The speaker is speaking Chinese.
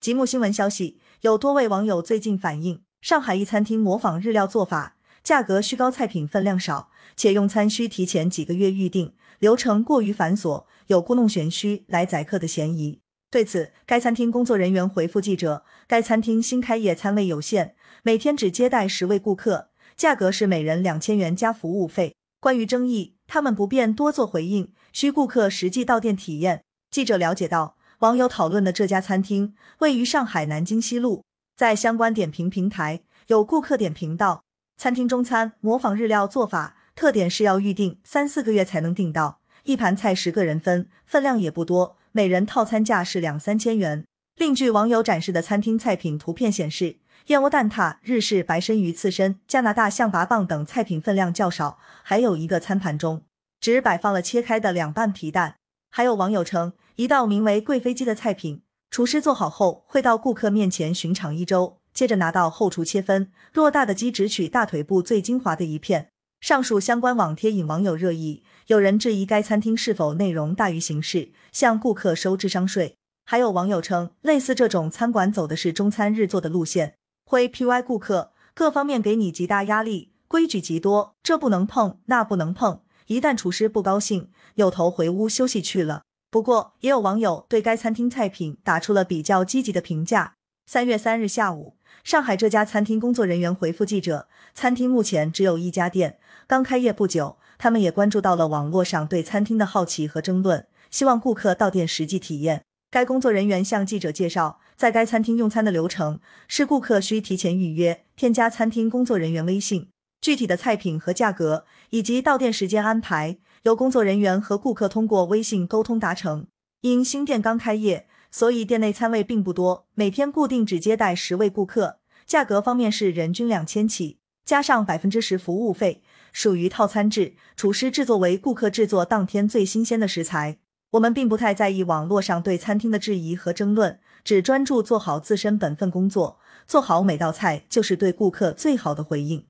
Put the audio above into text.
极目新闻消息，有多位网友最近反映，上海一餐厅模仿日料做法，价格虚高，菜品分量少，且用餐需提前几个月预定，流程过于繁琐，有故弄玄虚来宰客的嫌疑。对此，该餐厅工作人员回复记者，该餐厅新开业，餐位有限，每天只接待十位顾客，价格是每人两千元加服务费。关于争议，他们不便多做回应，需顾客实际到店体验。记者了解到。网友讨论的这家餐厅位于上海南京西路，在相关点评平台有顾客点评道，餐厅中餐模仿日料做法，特点是要预定三四个月才能订到，一盘菜十个人分，分量也不多，每人套餐价是两三千元。另据网友展示的餐厅菜品图片显示，燕窝蛋挞、日式白身鱼刺身、加拿大象拔蚌等菜品分量较少，还有一个餐盘中只摆放了切开的两半皮蛋。还有网友称，一道名为“贵妃鸡”的菜品，厨师做好后会到顾客面前巡场一周，接着拿到后厨切分，偌大的鸡只取大腿部最精华的一片。上述相关网帖引网友热议，有人质疑该餐厅是否内容大于形式，向顾客收智商税。还有网友称，类似这种餐馆走的是中餐日做的路线，会 P Y 顾客，各方面给你极大压力，规矩极多，这不能碰，那不能碰。一旦厨师不高兴，扭头回屋休息去了。不过，也有网友对该餐厅菜品打出了比较积极的评价。三月三日下午，上海这家餐厅工作人员回复记者，餐厅目前只有一家店，刚开业不久。他们也关注到了网络上对餐厅的好奇和争论，希望顾客到店实际体验。该工作人员向记者介绍，在该餐厅用餐的流程是，顾客需提前预约，添加餐厅工作人员微信。具体的菜品和价格以及到店时间安排，由工作人员和顾客通过微信沟通达成。因新店刚开业，所以店内餐位并不多，每天固定只接待十位顾客。价格方面是人均两千起，加上百分之十服务费，属于套餐制。厨师制作为顾客制作当天最新鲜的食材。我们并不太在意网络上对餐厅的质疑和争论，只专注做好自身本分工作，做好每道菜就是对顾客最好的回应。